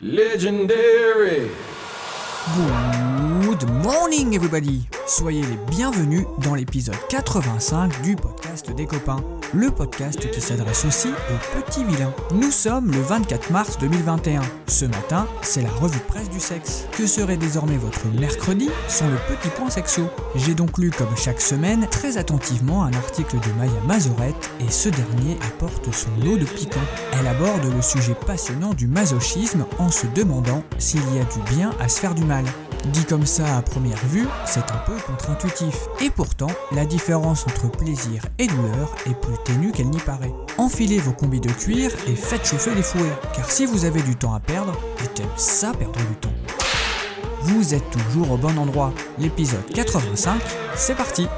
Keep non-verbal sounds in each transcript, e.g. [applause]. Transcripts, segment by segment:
Legendary. Good morning everybody Soyez les bienvenus dans l'épisode 85 du podcast des copains, le podcast qui s'adresse aussi aux petits vilains. Nous sommes le 24 mars 2021. Ce matin, c'est la revue presse du sexe. Que serait désormais votre mercredi sans le petit point sexo? J'ai donc lu comme chaque semaine très attentivement un article de Maya Mazorette et ce dernier apporte son lot de piquant. Elle aborde le sujet passionnant du masochisme en se demandant s'il y a du bien à se faire du mal. Dit comme ça à première vue, c'est un peu contre-intuitif. Et pourtant, la différence entre plaisir et douleur est plus ténue qu'elle n'y paraît. Enfilez vos combis de cuir et faites chauffer les fouets, car si vous avez du temps à perdre, et t'aimes ça perdre du temps. Vous êtes toujours au bon endroit. L'épisode 85, c'est parti?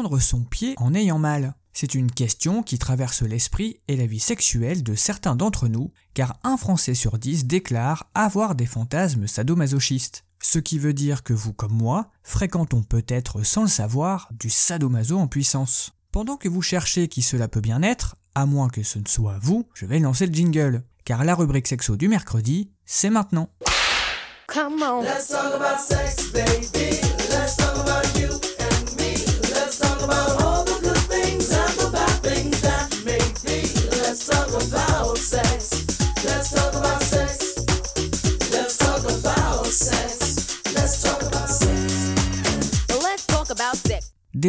Prendre son pied en ayant mal C'est une question qui traverse l'esprit et la vie sexuelle de certains d'entre nous, car un Français sur dix déclare avoir des fantasmes sadomasochistes. Ce qui veut dire que vous comme moi fréquentons peut-être sans le savoir du sadomaso en puissance. Pendant que vous cherchez qui cela peut bien être, à moins que ce ne soit vous, je vais lancer le jingle, car la rubrique sexo du mercredi, c'est maintenant. Come on. Let's talk about sex, baby. Let's talk about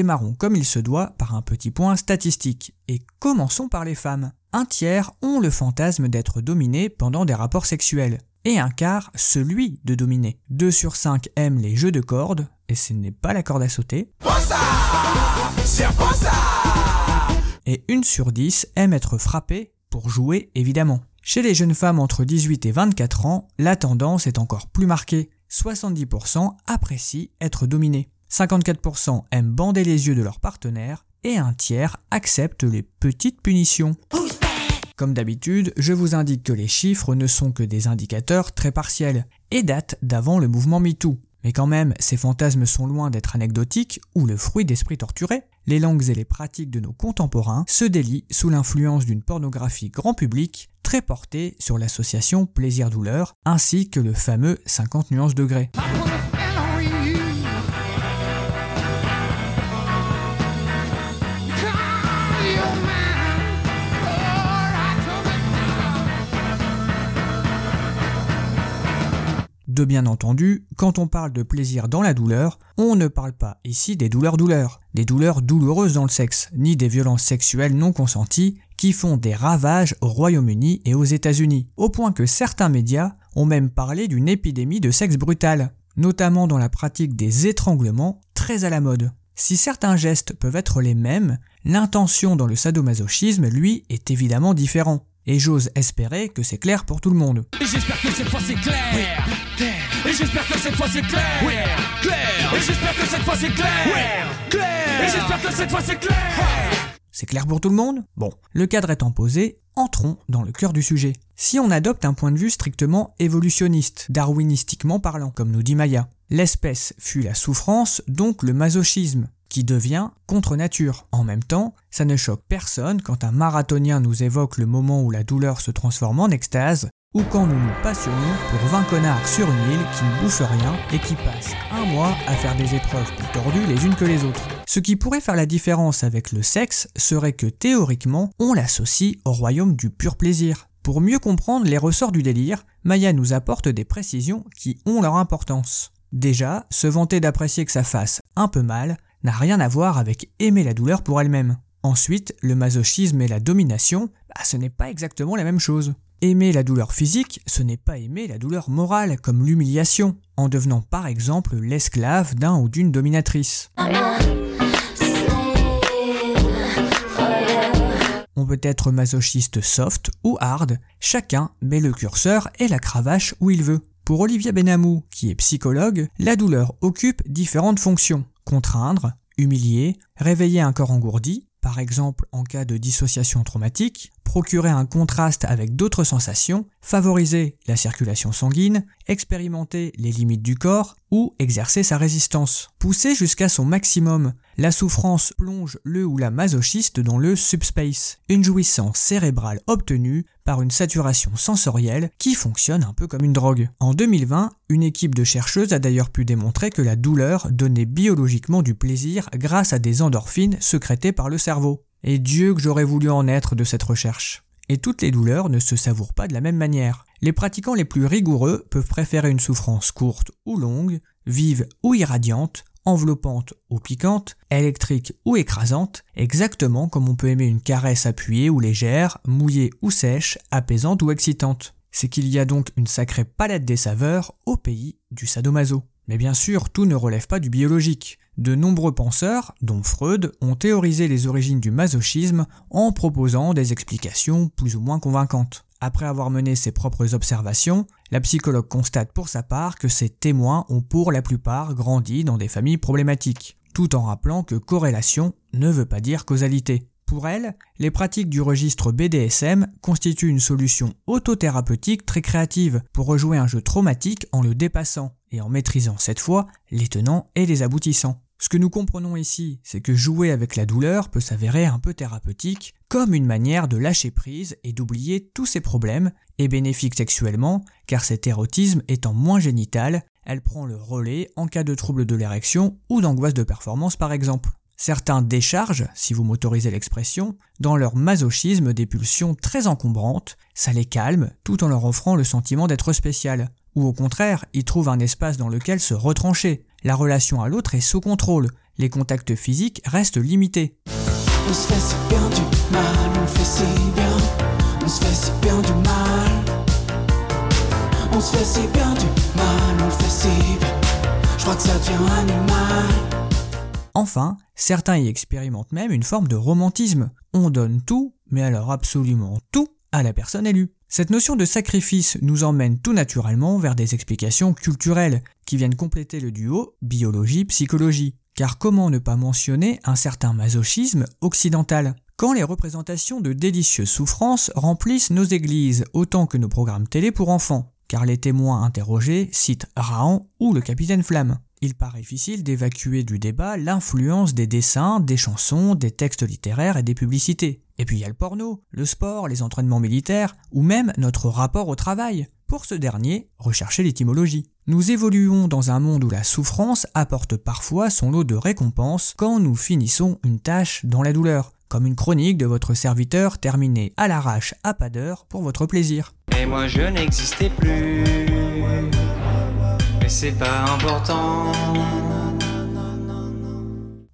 Démarrons comme il se doit par un petit point statistique, et commençons par les femmes. Un tiers ont le fantasme d'être dominés pendant des rapports sexuels, et un quart celui de dominer. 2 sur 5 aiment les jeux de cordes, et ce n'est pas la corde à sauter, et 1 sur 10 aime être frappé pour jouer évidemment. Chez les jeunes femmes entre 18 et 24 ans, la tendance est encore plus marquée. 70% apprécient être dominés. 54% aiment bander les yeux de leur partenaire et un tiers accepte les petites punitions. Comme d'habitude, je vous indique que les chiffres ne sont que des indicateurs très partiels et datent d'avant le mouvement MeToo. Mais quand même, ces fantasmes sont loin d'être anecdotiques ou le fruit d'esprits torturés. Les langues et les pratiques de nos contemporains se délient sous l'influence d'une pornographie grand public très portée sur l'association plaisir-douleur ainsi que le fameux 50 nuances degrés. De bien entendu, quand on parle de plaisir dans la douleur, on ne parle pas ici des douleurs-douleurs, des douleurs douloureuses dans le sexe, ni des violences sexuelles non consenties qui font des ravages au Royaume-Uni et aux États-Unis, au point que certains médias ont même parlé d'une épidémie de sexe brutal, notamment dans la pratique des étranglements très à la mode. Si certains gestes peuvent être les mêmes, l'intention dans le sadomasochisme, lui, est évidemment différent. Et j'ose espérer que c'est clair pour tout le monde. Et j'espère que cette fois c'est clair. Et j'espère que cette fois c'est clair. Clair. Et j'espère que cette fois c'est clair. Clair. Et j'espère que cette fois c'est clair. C'est clair pour tout le monde? Bon, le cadre étant posé, entrons dans le cœur du sujet. Si on adopte un point de vue strictement évolutionniste, darwinistiquement parlant, comme nous dit Maya, l'espèce fuit la souffrance, donc le masochisme, qui devient contre nature. En même temps, ça ne choque personne quand un marathonien nous évoque le moment où la douleur se transforme en extase, ou quand nous nous passionnons pour 20 connards sur une île qui ne bouffent rien et qui passent un mois à faire des épreuves plus tordues les unes que les autres. Ce qui pourrait faire la différence avec le sexe serait que théoriquement, on l'associe au royaume du pur plaisir. Pour mieux comprendre les ressorts du délire, Maya nous apporte des précisions qui ont leur importance. Déjà, se vanter d'apprécier que ça fasse un peu mal n'a rien à voir avec aimer la douleur pour elle-même. Ensuite, le masochisme et la domination, bah, ce n'est pas exactement la même chose. Aimer la douleur physique, ce n'est pas aimer la douleur morale, comme l'humiliation, en devenant par exemple l'esclave d'un ou d'une dominatrice. On peut être masochiste soft ou hard, chacun met le curseur et la cravache où il veut. Pour Olivia Benamou, qui est psychologue, la douleur occupe différentes fonctions. Contraindre, humilier, réveiller un corps engourdi, par exemple en cas de dissociation traumatique, procurer un contraste avec d'autres sensations, favoriser la circulation sanguine, expérimenter les limites du corps ou exercer sa résistance. Pousser jusqu'à son maximum, la souffrance plonge le ou la masochiste dans le subspace, une jouissance cérébrale obtenue par une saturation sensorielle qui fonctionne un peu comme une drogue. En 2020, une équipe de chercheuses a d'ailleurs pu démontrer que la douleur donnait biologiquement du plaisir grâce à des endorphines sécrétées par le cerveau. Et Dieu que j'aurais voulu en être de cette recherche. Et toutes les douleurs ne se savourent pas de la même manière. Les pratiquants les plus rigoureux peuvent préférer une souffrance courte ou longue, vive ou irradiante, enveloppante ou piquante, électrique ou écrasante, exactement comme on peut aimer une caresse appuyée ou légère, mouillée ou sèche, apaisante ou excitante. C'est qu'il y a donc une sacrée palette des saveurs au pays du sadomaso. Mais bien sûr, tout ne relève pas du biologique. De nombreux penseurs, dont Freud, ont théorisé les origines du masochisme en proposant des explications plus ou moins convaincantes. Après avoir mené ses propres observations, la psychologue constate pour sa part que ses témoins ont pour la plupart grandi dans des familles problématiques, tout en rappelant que corrélation ne veut pas dire causalité. Pour elle, les pratiques du registre BDSM constituent une solution autothérapeutique très créative pour rejouer un jeu traumatique en le dépassant et en maîtrisant cette fois les tenants et les aboutissants. Ce que nous comprenons ici, c'est que jouer avec la douleur peut s'avérer un peu thérapeutique, comme une manière de lâcher prise et d'oublier tous ses problèmes, et bénéfique sexuellement, car cet érotisme étant moins génital, elle prend le relais en cas de trouble de l'érection ou d'angoisse de performance par exemple. Certains déchargent, si vous m'autorisez l'expression, dans leur masochisme des pulsions très encombrantes, ça les calme tout en leur offrant le sentiment d'être spécial. Ou au contraire, ils trouvent un espace dans lequel se retrancher. La relation à l'autre est sous contrôle, les contacts physiques restent limités. On se fait si bien du mal, on le fait si bien. On se fait si bien du mal. On se fait si bien du mal, on le fait si bien. Je crois que ça devient animal. Enfin, certains y expérimentent même une forme de romantisme. On donne tout, mais alors absolument tout, à la personne élue. Cette notion de sacrifice nous emmène tout naturellement vers des explications culturelles qui viennent compléter le duo biologie-psychologie. Car comment ne pas mentionner un certain masochisme occidental? Quand les représentations de délicieuses souffrances remplissent nos églises autant que nos programmes télé pour enfants, car les témoins interrogés citent Rahan ou le capitaine Flamme. Il paraît difficile d'évacuer du débat l'influence des dessins, des chansons, des textes littéraires et des publicités. Et puis il y a le porno, le sport, les entraînements militaires, ou même notre rapport au travail. Pour ce dernier, recherchez l'étymologie. Nous évoluons dans un monde où la souffrance apporte parfois son lot de récompenses quand nous finissons une tâche dans la douleur, comme une chronique de votre serviteur terminée à l'arrache à pas d'heure pour votre plaisir. Et moi je n'existais plus. Mais c'est pas important.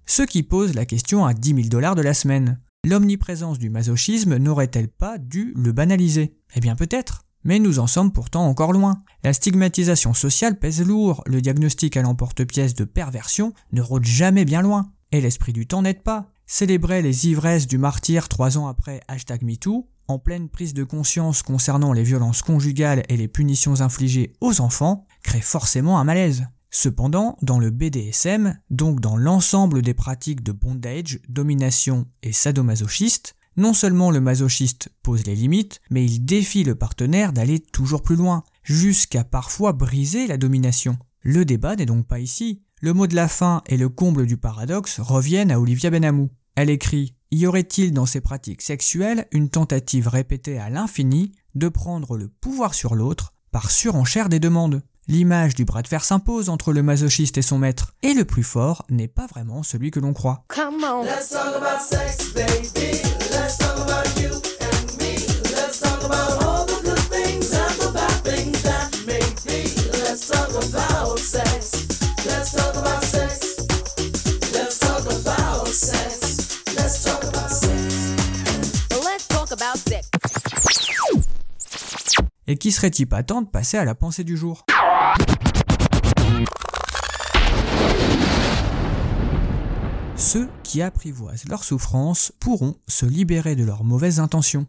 Ce qui pose la question à 10 000 dollars de la semaine. L'omniprésence du masochisme n'aurait-elle pas dû le banaliser? Eh bien peut-être. Mais nous en sommes pourtant encore loin. La stigmatisation sociale pèse lourd, le diagnostic à l'emporte-pièce de perversion ne rôde jamais bien loin. Et l'esprit du temps n'aide pas. Célébrer les ivresses du martyr trois ans après hashtag MeToo, en pleine prise de conscience concernant les violences conjugales et les punitions infligées aux enfants, crée forcément un malaise. Cependant, dans le BDSM, donc dans l'ensemble des pratiques de bondage, domination et sadomasochiste, non seulement le masochiste pose les limites, mais il défie le partenaire d'aller toujours plus loin, jusqu'à parfois briser la domination. Le débat n'est donc pas ici. Le mot de la fin et le comble du paradoxe reviennent à Olivia Benamou. Elle écrit Y aurait-il dans ces pratiques sexuelles une tentative répétée à l'infini de prendre le pouvoir sur l'autre par surenchère des demandes? L'image du bras de fer s'impose entre le masochiste et son maître, et le plus fort n'est pas vraiment celui que l'on croit. Come on. Let's talk about sex, baby. Let's talk about you and me. Let's talk about all the good things and the bad things that may be. Let's talk about sex. Let's talk about sex. Let's talk about sex. Let's talk about sex. Let's talk about sex. qui serait-il pas temps de passer à la pensée du jour? Ceux qui apprivoisent leur souffrance pourront se libérer de leurs mauvaises intentions.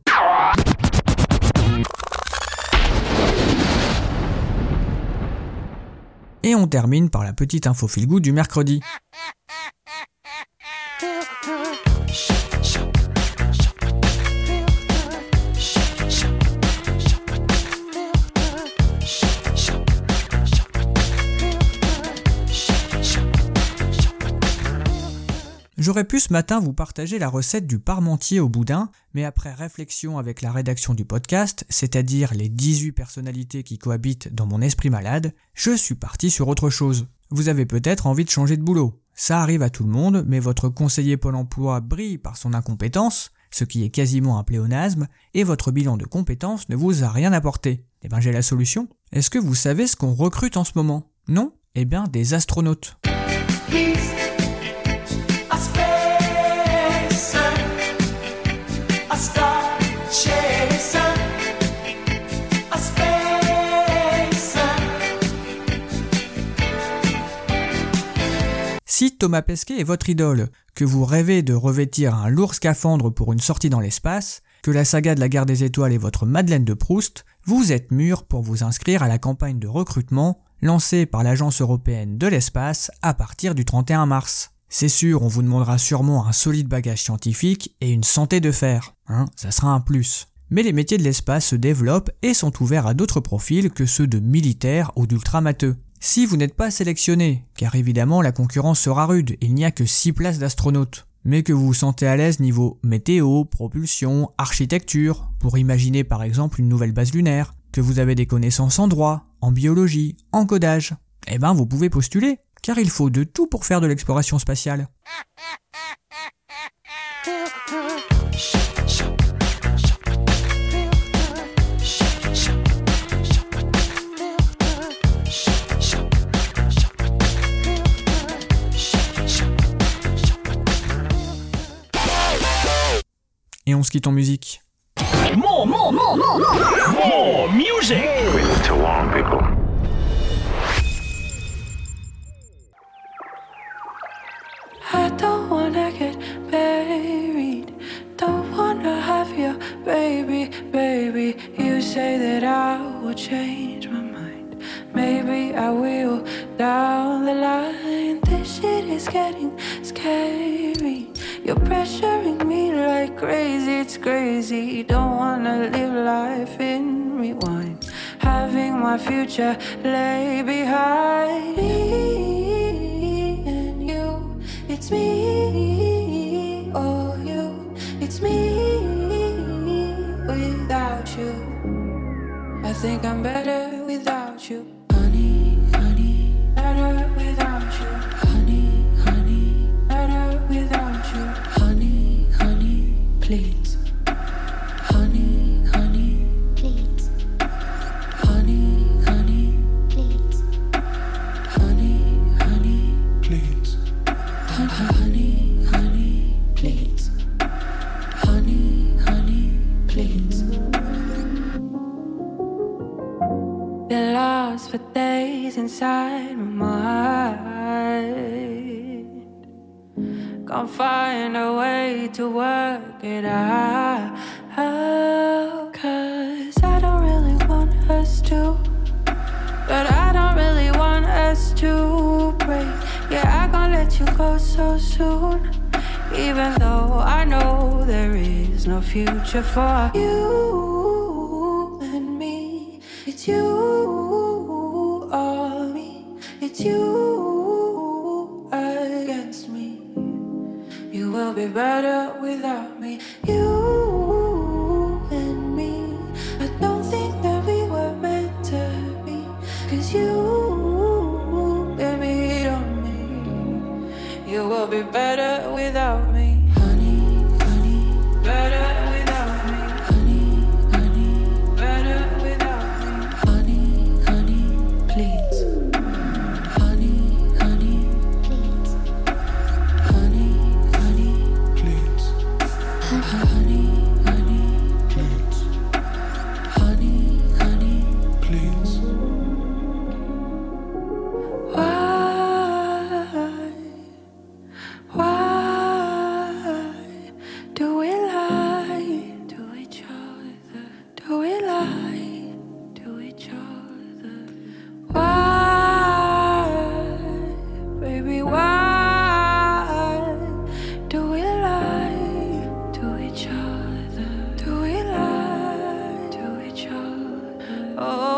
Et on termine par la petite info feel du mercredi. J'aurais pu ce matin vous partager la recette du parmentier au boudin, mais après réflexion avec la rédaction du podcast, c'est-à-dire les 18 personnalités qui cohabitent dans mon esprit malade, je suis parti sur autre chose. Vous avez peut-être envie de changer de boulot. Ça arrive à tout le monde, mais votre conseiller Pôle emploi brille par son incompétence, ce qui est quasiment un pléonasme, et votre bilan de compétences ne vous a rien apporté. Eh ben j'ai la solution. Est-ce que vous savez ce qu'on recrute en ce moment? Non? Eh bien des astronautes. Thomas Pesquet est votre idole, que vous rêvez de revêtir un lourd scaphandre pour une sortie dans l'espace, que la saga de la guerre des étoiles est votre Madeleine de Proust, vous êtes mûr pour vous inscrire à la campagne de recrutement lancée par l'Agence européenne de l'espace à partir du 31 mars. C'est sûr, on vous demandera sûrement un solide bagage scientifique et une santé de fer, hein, ça sera un plus. Mais les métiers de l'espace se développent et sont ouverts à d'autres profils que ceux de militaires ou d'ultramateux. Si vous n'êtes pas sélectionné, car évidemment la concurrence sera rude, il n'y a que 6 places d'astronautes, mais que vous vous sentez à l'aise niveau météo, propulsion, architecture, pour imaginer par exemple une nouvelle base lunaire, que vous avez des connaissances en droit, en biologie, en codage, eh ben vous pouvez postuler, car il faut de tout pour faire de l'exploration spatiale. [laughs] se quitte en musique. More, more, more, more, more, more music. to warn people. I don't wanna get buried. Don't wanna have your baby, baby. You say that I will change my mind. Maybe I will down the line. This shit is getting scary. You're pressuring me like crazy, it's crazy. Don't wanna live life in rewind. Having my future lay behind me and you. It's me, oh you. It's me without you. I think I'm better without you. Can't find a way to work it out. Cause I don't really want us to. But I don't really want us to break. Yeah, I gon' let you go so soon. Even though I know there is no future for you and me. It's you or me. It's you be better without me. You Oh,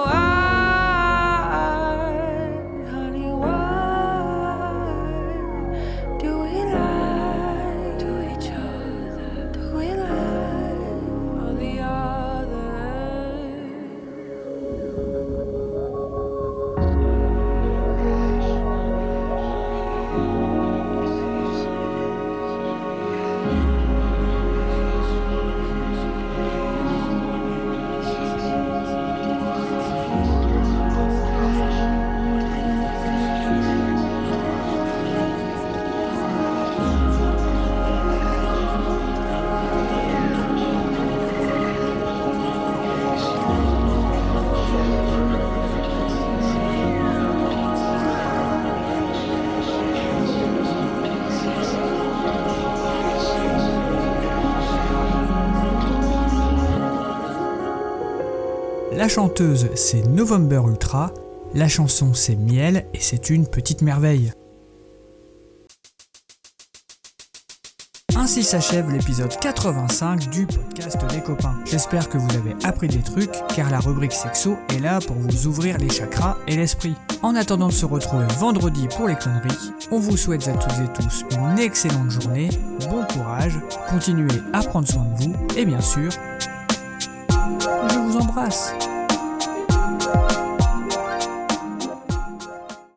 chanteuse, c'est November Ultra, la chanson, c'est Miel, et c'est une petite merveille. Ainsi s'achève l'épisode 85 du podcast des copains. J'espère que vous avez appris des trucs, car la rubrique sexo est là pour vous ouvrir les chakras et l'esprit. En attendant de se retrouver vendredi pour les conneries, on vous souhaite à toutes et tous une excellente journée, bon courage, continuez à prendre soin de vous, et bien sûr, je vous embrasse.